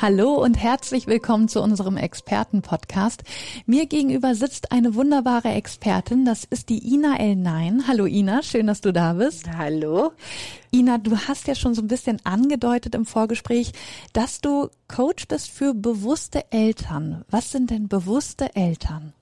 Hallo und herzlich willkommen zu unserem Expertenpodcast. Mir gegenüber sitzt eine wunderbare Expertin, das ist die Ina L9. Hallo Ina, schön, dass du da bist. Hallo. Ina, du hast ja schon so ein bisschen angedeutet im Vorgespräch, dass du Coach bist für bewusste Eltern. Was sind denn bewusste Eltern?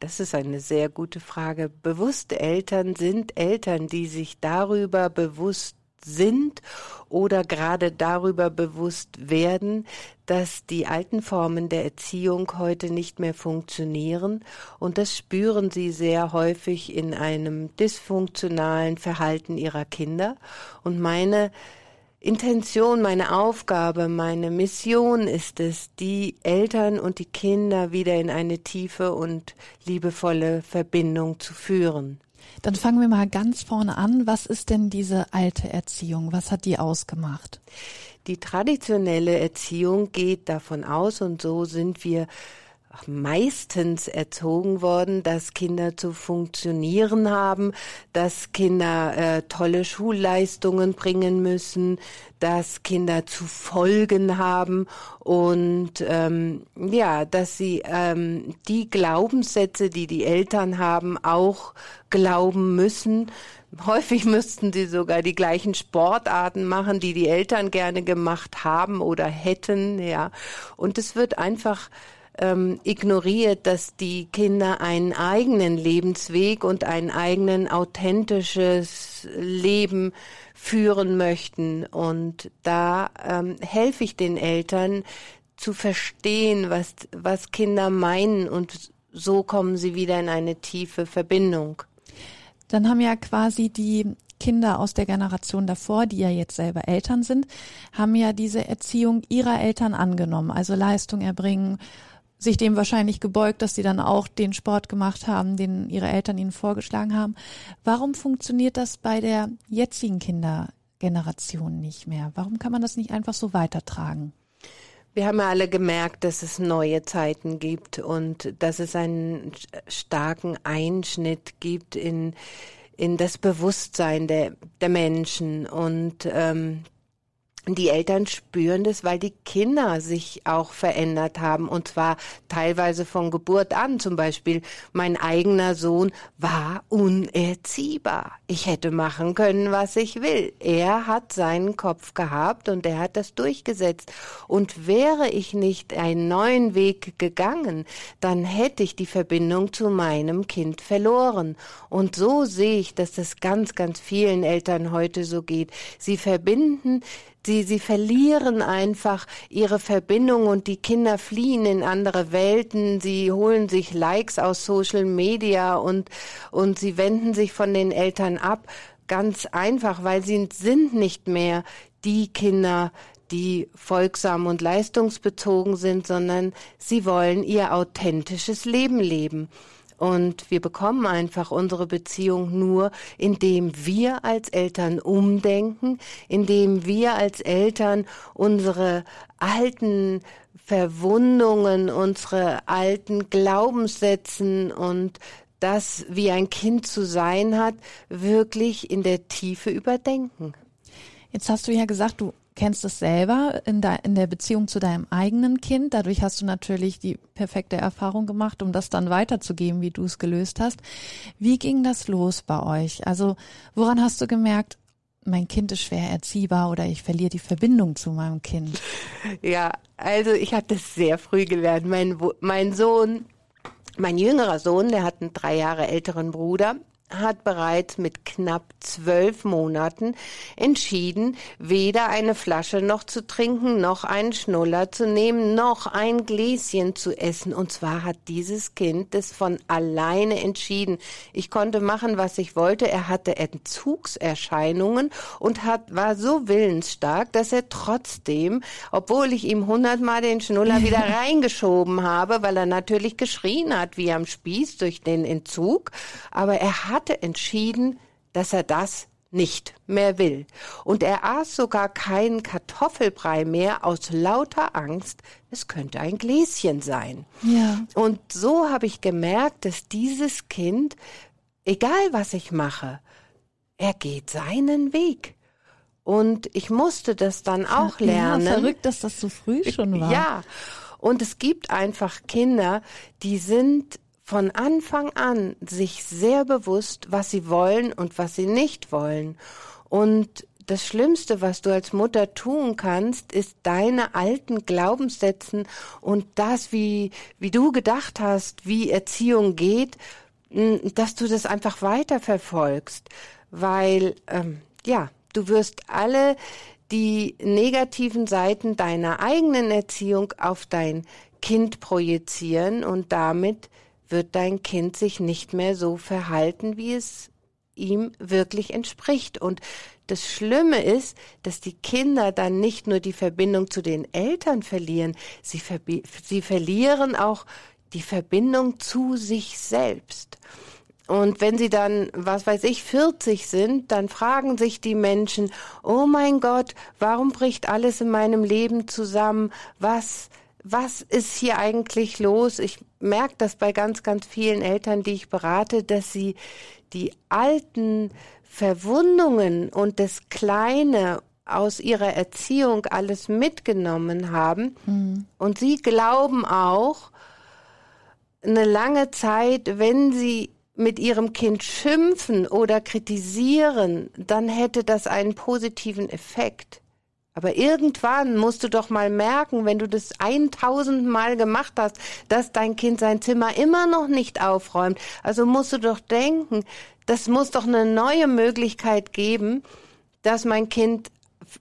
Das ist eine sehr gute Frage. Bewusste Eltern sind Eltern, die sich darüber bewusst sind oder gerade darüber bewusst werden, dass die alten Formen der Erziehung heute nicht mehr funktionieren und das spüren sie sehr häufig in einem dysfunktionalen Verhalten ihrer Kinder und meine Intention, meine Aufgabe, meine Mission ist es, die Eltern und die Kinder wieder in eine tiefe und liebevolle Verbindung zu führen. Dann fangen wir mal ganz vorne an. Was ist denn diese alte Erziehung? Was hat die ausgemacht? Die traditionelle Erziehung geht davon aus, und so sind wir meistens erzogen worden, dass Kinder zu funktionieren haben, dass Kinder äh, tolle Schulleistungen bringen müssen, dass Kinder zu folgen haben und ähm, ja, dass sie ähm, die Glaubenssätze, die die Eltern haben, auch glauben müssen. Häufig müssten sie sogar die gleichen Sportarten machen, die die Eltern gerne gemacht haben oder hätten, ja. Und es wird einfach ähm, ignoriert, dass die Kinder einen eigenen Lebensweg und ein eigenen authentisches Leben führen möchten. Und da ähm, helfe ich den Eltern zu verstehen, was, was Kinder meinen und so kommen sie wieder in eine tiefe Verbindung. Dann haben ja quasi die Kinder aus der Generation davor, die ja jetzt selber Eltern sind, haben ja diese Erziehung ihrer Eltern angenommen, also Leistung erbringen, sich dem wahrscheinlich gebeugt, dass sie dann auch den Sport gemacht haben, den ihre Eltern ihnen vorgeschlagen haben. Warum funktioniert das bei der jetzigen Kindergeneration nicht mehr? Warum kann man das nicht einfach so weitertragen? Wir haben ja alle gemerkt, dass es neue Zeiten gibt und dass es einen starken Einschnitt gibt in, in das Bewusstsein der, der Menschen. Und ähm, die Eltern spüren das, weil die Kinder sich auch verändert haben und zwar teilweise von Geburt an. Zum Beispiel mein eigener Sohn war unerziehbar. Ich hätte machen können, was ich will. Er hat seinen Kopf gehabt und er hat das durchgesetzt. Und wäre ich nicht einen neuen Weg gegangen, dann hätte ich die Verbindung zu meinem Kind verloren. Und so sehe ich, dass das ganz, ganz vielen Eltern heute so geht. Sie verbinden Sie, sie verlieren einfach ihre Verbindung und die Kinder fliehen in andere Welten. Sie holen sich Likes aus Social Media und, und sie wenden sich von den Eltern ab. Ganz einfach, weil sie sind nicht mehr die Kinder, die folgsam und leistungsbezogen sind, sondern sie wollen ihr authentisches Leben leben. Und wir bekommen einfach unsere Beziehung nur, indem wir als Eltern umdenken, indem wir als Eltern unsere alten Verwundungen, unsere alten Glaubenssätzen und das, wie ein Kind zu sein hat, wirklich in der Tiefe überdenken. Jetzt hast du ja gesagt, du kennst es selber in, de, in der Beziehung zu deinem eigenen Kind. Dadurch hast du natürlich die perfekte Erfahrung gemacht, um das dann weiterzugeben, wie du es gelöst hast. Wie ging das los bei euch? Also woran hast du gemerkt, mein Kind ist schwer erziehbar oder ich verliere die Verbindung zu meinem Kind? Ja, also ich habe das sehr früh gelernt. Mein, mein Sohn, mein jüngerer Sohn, der hat einen drei Jahre älteren Bruder hat bereits mit knapp zwölf Monaten entschieden, weder eine Flasche noch zu trinken, noch einen Schnuller zu nehmen, noch ein Gläschen zu essen. Und zwar hat dieses Kind das von alleine entschieden. Ich konnte machen, was ich wollte. Er hatte Entzugserscheinungen und hat, war so willensstark, dass er trotzdem, obwohl ich ihm hundertmal den Schnuller wieder reingeschoben habe, weil er natürlich geschrien hat wie am Spieß durch den Entzug, aber er hat hatte entschieden, dass er das nicht mehr will. Und er aß sogar keinen Kartoffelbrei mehr aus lauter Angst, es könnte ein Gläschen sein. Ja. Und so habe ich gemerkt, dass dieses Kind, egal was ich mache, er geht seinen Weg. Und ich musste das dann auch lernen. Ja, verrückt, dass das so früh schon war. Ja. Und es gibt einfach Kinder, die sind von Anfang an sich sehr bewusst, was sie wollen und was sie nicht wollen. Und das Schlimmste, was du als Mutter tun kannst, ist deine alten Glaubenssätzen und das, wie, wie du gedacht hast, wie Erziehung geht, dass du das einfach weiterverfolgst. Weil, ähm, ja, du wirst alle die negativen Seiten deiner eigenen Erziehung auf dein Kind projizieren und damit wird dein Kind sich nicht mehr so verhalten, wie es ihm wirklich entspricht. Und das Schlimme ist, dass die Kinder dann nicht nur die Verbindung zu den Eltern verlieren, sie, verbi sie verlieren auch die Verbindung zu sich selbst. Und wenn sie dann, was weiß ich, 40 sind, dann fragen sich die Menschen, oh mein Gott, warum bricht alles in meinem Leben zusammen? Was, was ist hier eigentlich los? Ich merke das bei ganz, ganz vielen Eltern, die ich berate, dass sie die alten Verwundungen und das Kleine aus ihrer Erziehung alles mitgenommen haben. Mhm. Und sie glauben auch, eine lange Zeit, wenn sie mit ihrem Kind schimpfen oder kritisieren, dann hätte das einen positiven Effekt. Aber irgendwann musst du doch mal merken, wenn du das 1000 Mal gemacht hast, dass dein Kind sein Zimmer immer noch nicht aufräumt. Also musst du doch denken, das muss doch eine neue Möglichkeit geben, dass mein Kind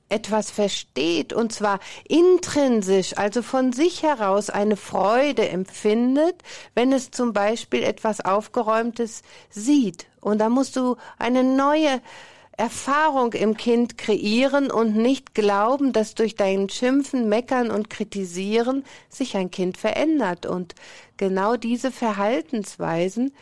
etwas versteht und zwar intrinsisch, also von sich heraus eine Freude empfindet, wenn es zum Beispiel etwas Aufgeräumtes sieht. Und da musst du eine neue Erfahrung im Kind kreieren und nicht glauben, dass durch dein Schimpfen, Meckern und Kritisieren sich ein Kind verändert. Und genau diese Verhaltensweisen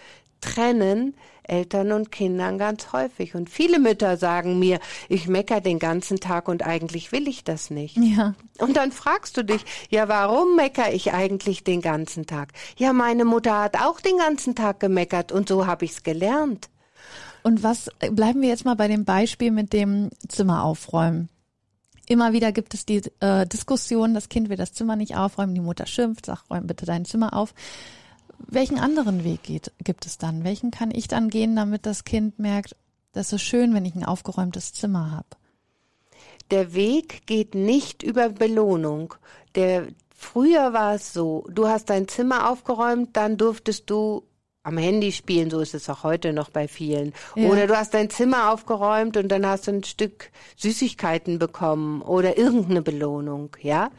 trennen Eltern und Kindern ganz häufig. Und viele Mütter sagen mir, ich mecker den ganzen Tag und eigentlich will ich das nicht. Ja. Und dann fragst du dich, ja, warum mecker ich eigentlich den ganzen Tag? Ja, meine Mutter hat auch den ganzen Tag gemeckert und so habe ich's gelernt. Und was, bleiben wir jetzt mal bei dem Beispiel mit dem Zimmer aufräumen. Immer wieder gibt es die äh, Diskussion, das Kind will das Zimmer nicht aufräumen, die Mutter schimpft, sagt, räum bitte dein Zimmer auf. Welchen anderen Weg geht, gibt es dann? Welchen kann ich dann gehen, damit das Kind merkt, das ist schön, wenn ich ein aufgeräumtes Zimmer habe? Der Weg geht nicht über Belohnung. Der, früher war es so, du hast dein Zimmer aufgeräumt, dann durftest du am Handy spielen, so ist es auch heute noch bei vielen. Ja. Oder du hast dein Zimmer aufgeräumt und dann hast du ein Stück Süßigkeiten bekommen oder irgendeine Belohnung, ja.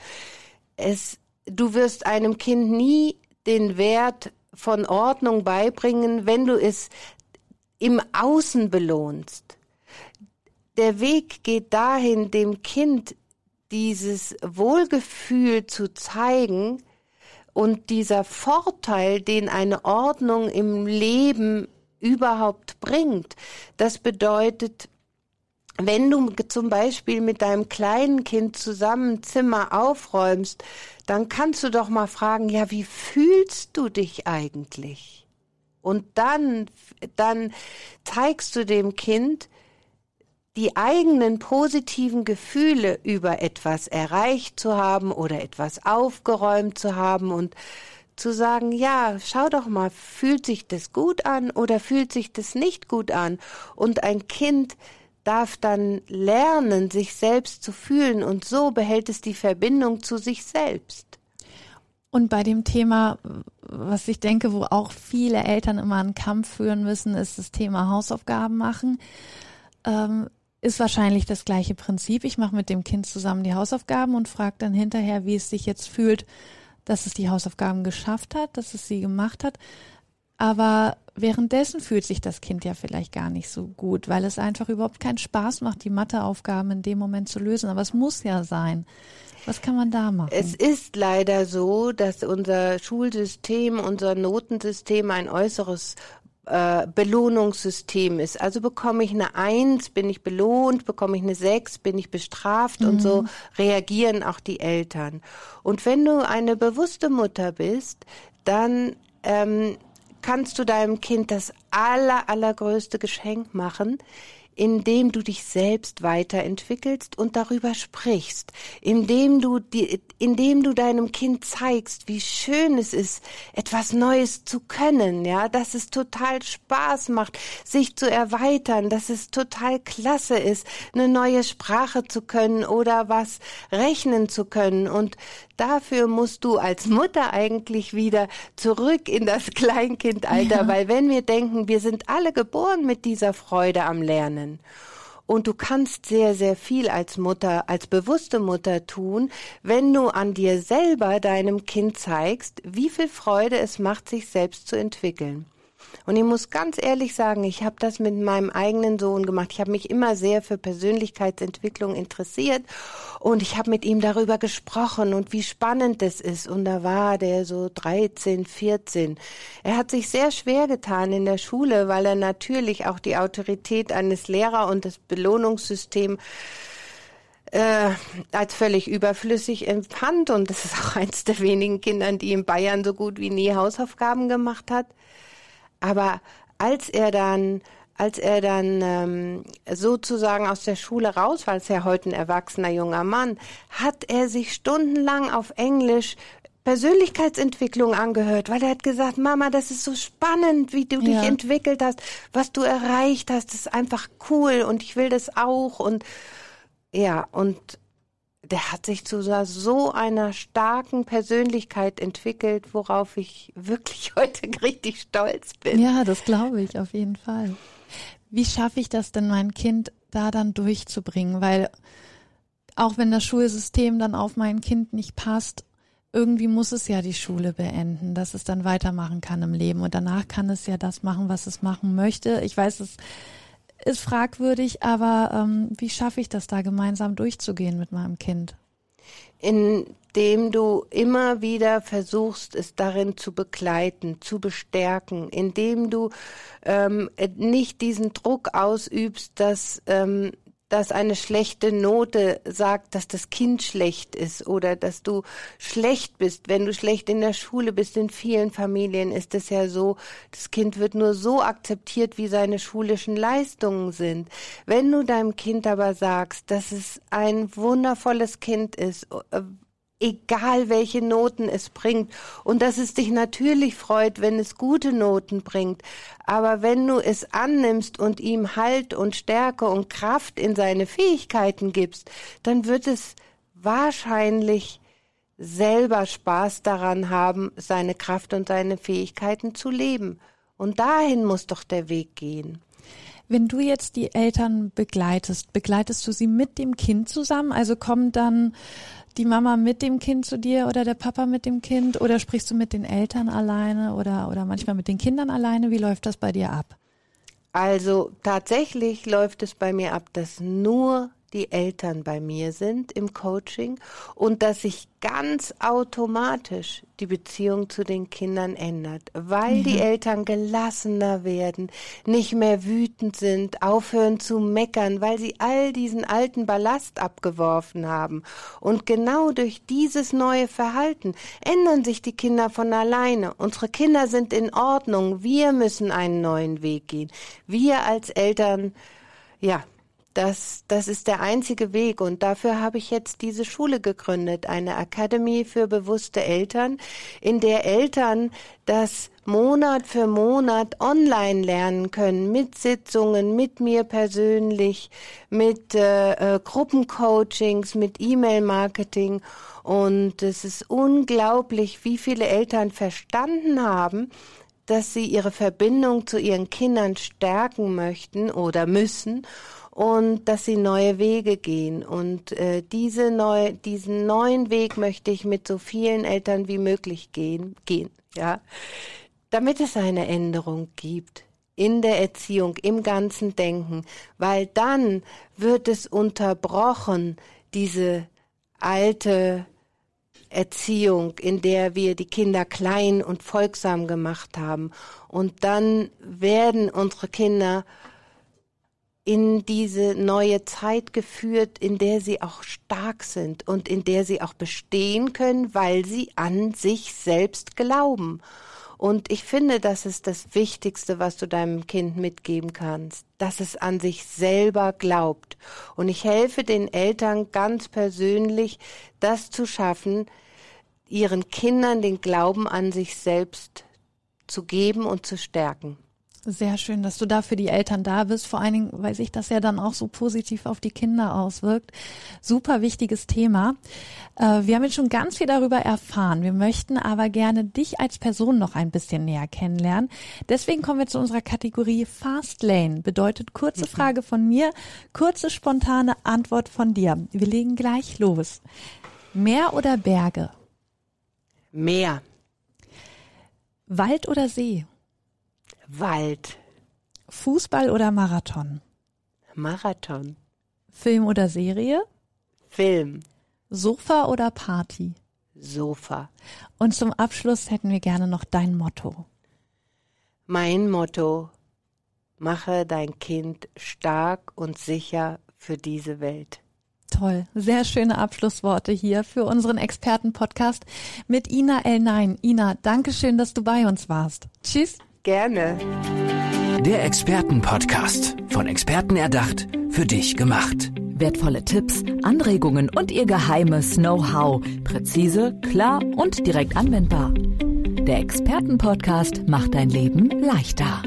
Es, du wirst einem Kind nie den Wert von Ordnung beibringen, wenn du es im Außen belohnst. Der Weg geht dahin, dem Kind dieses Wohlgefühl zu zeigen, und dieser Vorteil, den eine Ordnung im Leben überhaupt bringt, das bedeutet, wenn du zum Beispiel mit deinem kleinen Kind zusammen Zimmer aufräumst, dann kannst du doch mal fragen, ja, wie fühlst du dich eigentlich? Und dann, dann zeigst du dem Kind, die eigenen positiven Gefühle über etwas erreicht zu haben oder etwas aufgeräumt zu haben und zu sagen, ja, schau doch mal, fühlt sich das gut an oder fühlt sich das nicht gut an? Und ein Kind darf dann lernen, sich selbst zu fühlen und so behält es die Verbindung zu sich selbst. Und bei dem Thema, was ich denke, wo auch viele Eltern immer einen Kampf führen müssen, ist das Thema Hausaufgaben machen. Ähm, ist wahrscheinlich das gleiche Prinzip. Ich mache mit dem Kind zusammen die Hausaufgaben und frage dann hinterher, wie es sich jetzt fühlt, dass es die Hausaufgaben geschafft hat, dass es sie gemacht hat. Aber währenddessen fühlt sich das Kind ja vielleicht gar nicht so gut, weil es einfach überhaupt keinen Spaß macht, die Matheaufgaben in dem Moment zu lösen. Aber es muss ja sein. Was kann man da machen? Es ist leider so, dass unser Schulsystem, unser Notensystem ein äußeres äh, Belohnungssystem ist. Also bekomme ich eine Eins, bin ich belohnt, bekomme ich eine Sechs, bin ich bestraft mhm. und so mhm. reagieren auch die Eltern. Und wenn du eine bewusste Mutter bist, dann ähm, kannst du deinem Kind das aller, allergrößte Geschenk machen, indem du dich selbst weiterentwickelst und darüber sprichst, indem du die, indem du deinem Kind zeigst, wie schön es ist, etwas Neues zu können, ja, dass es total Spaß macht, sich zu erweitern, dass es total klasse ist, eine neue Sprache zu können oder was rechnen zu können und dafür musst du als Mutter eigentlich wieder zurück in das Kleinkindalter, ja. weil wenn wir denken, wir sind alle geboren mit dieser Freude am Lernen. Und du kannst sehr, sehr viel als Mutter, als bewusste Mutter tun, wenn du an dir selber deinem Kind zeigst, wie viel Freude es macht, sich selbst zu entwickeln. Und ich muss ganz ehrlich sagen, ich habe das mit meinem eigenen Sohn gemacht. Ich habe mich immer sehr für Persönlichkeitsentwicklung interessiert und ich habe mit ihm darüber gesprochen und wie spannend das ist. Und da war der so 13, 14. Er hat sich sehr schwer getan in der Schule, weil er natürlich auch die Autorität eines Lehrers und das Belohnungssystem äh, als völlig überflüssig empfand. Und das ist auch eins der wenigen Kindern, die in Bayern so gut wie nie Hausaufgaben gemacht hat. Aber als er dann als er dann ähm, sozusagen aus der Schule raus war, als er heute ein erwachsener junger Mann, hat er sich stundenlang auf Englisch Persönlichkeitsentwicklung angehört, weil er hat gesagt, Mama, das ist so spannend, wie du ja. dich entwickelt hast, was du erreicht hast, das ist einfach cool und ich will das auch und ja, und der hat sich zu so einer starken Persönlichkeit entwickelt, worauf ich wirklich heute richtig stolz bin. Ja, das glaube ich auf jeden Fall. Wie schaffe ich das denn, mein Kind da dann durchzubringen? Weil auch wenn das Schulsystem dann auf mein Kind nicht passt, irgendwie muss es ja die Schule beenden, dass es dann weitermachen kann im Leben. Und danach kann es ja das machen, was es machen möchte. Ich weiß, es ist fragwürdig, aber ähm, wie schaffe ich das da gemeinsam durchzugehen mit meinem Kind? Indem du immer wieder versuchst, es darin zu begleiten, zu bestärken, indem du ähm, nicht diesen Druck ausübst, dass ähm, dass eine schlechte Note sagt, dass das Kind schlecht ist oder dass du schlecht bist, wenn du schlecht in der Schule bist. In vielen Familien ist es ja so, das Kind wird nur so akzeptiert, wie seine schulischen Leistungen sind. Wenn du deinem Kind aber sagst, dass es ein wundervolles Kind ist, äh, egal welche Noten es bringt und dass es dich natürlich freut, wenn es gute Noten bringt. Aber wenn du es annimmst und ihm Halt und Stärke und Kraft in seine Fähigkeiten gibst, dann wird es wahrscheinlich selber Spaß daran haben, seine Kraft und seine Fähigkeiten zu leben. Und dahin muss doch der Weg gehen. Wenn du jetzt die Eltern begleitest, begleitest du sie mit dem Kind zusammen? Also kommt dann die Mama mit dem Kind zu dir oder der Papa mit dem Kind oder sprichst du mit den Eltern alleine oder, oder manchmal mit den Kindern alleine? Wie läuft das bei dir ab? Also tatsächlich läuft es bei mir ab, dass nur die Eltern bei mir sind im Coaching und dass sich ganz automatisch die Beziehung zu den Kindern ändert, weil ja. die Eltern gelassener werden, nicht mehr wütend sind, aufhören zu meckern, weil sie all diesen alten Ballast abgeworfen haben. Und genau durch dieses neue Verhalten ändern sich die Kinder von alleine. Unsere Kinder sind in Ordnung. Wir müssen einen neuen Weg gehen. Wir als Eltern ja, das, das ist der einzige Weg und dafür habe ich jetzt diese Schule gegründet, eine Academy für bewusste Eltern, in der Eltern das Monat für Monat online lernen können, mit Sitzungen, mit mir persönlich, mit äh, äh, Gruppencoachings, mit E-Mail-Marketing. Und es ist unglaublich, wie viele Eltern verstanden haben, dass sie ihre Verbindung zu ihren Kindern stärken möchten oder müssen und dass sie neue Wege gehen. Und äh, diese neu, diesen neuen Weg möchte ich mit so vielen Eltern wie möglich gehen, gehen, ja, damit es eine Änderung gibt in der Erziehung, im ganzen Denken, weil dann wird es unterbrochen, diese alte Erziehung, in der wir die Kinder klein und folgsam gemacht haben. Und dann werden unsere Kinder in diese neue Zeit geführt, in der sie auch stark sind und in der sie auch bestehen können, weil sie an sich selbst glauben. Und ich finde, das ist das Wichtigste, was du deinem Kind mitgeben kannst, dass es an sich selber glaubt. Und ich helfe den Eltern ganz persönlich, das zu schaffen, ihren Kindern den Glauben an sich selbst zu geben und zu stärken. Sehr schön, dass du da für die Eltern da bist, vor allen Dingen, weil sich das ja dann auch so positiv auf die Kinder auswirkt. Super wichtiges Thema. Äh, wir haben jetzt schon ganz viel darüber erfahren. Wir möchten aber gerne dich als Person noch ein bisschen näher kennenlernen. Deswegen kommen wir zu unserer Kategorie Fast Lane. Bedeutet kurze Frage von mir, kurze spontane Antwort von dir. Wir legen gleich los. Meer oder Berge? Meer. Wald oder See? Wald. Fußball oder Marathon? Marathon. Film oder Serie? Film. Sofa oder Party? Sofa. Und zum Abschluss hätten wir gerne noch dein Motto. Mein Motto. Mache dein Kind stark und sicher für diese Welt. Toll, sehr schöne Abschlussworte hier für unseren Experten-Podcast mit Ina L9. Ina, danke schön, dass du bei uns warst. Tschüss. Gerne. Der Expertenpodcast. Von Experten erdacht, für dich gemacht. Wertvolle Tipps, Anregungen und ihr geheimes Know-how. Präzise, klar und direkt anwendbar. Der Expertenpodcast macht dein Leben leichter.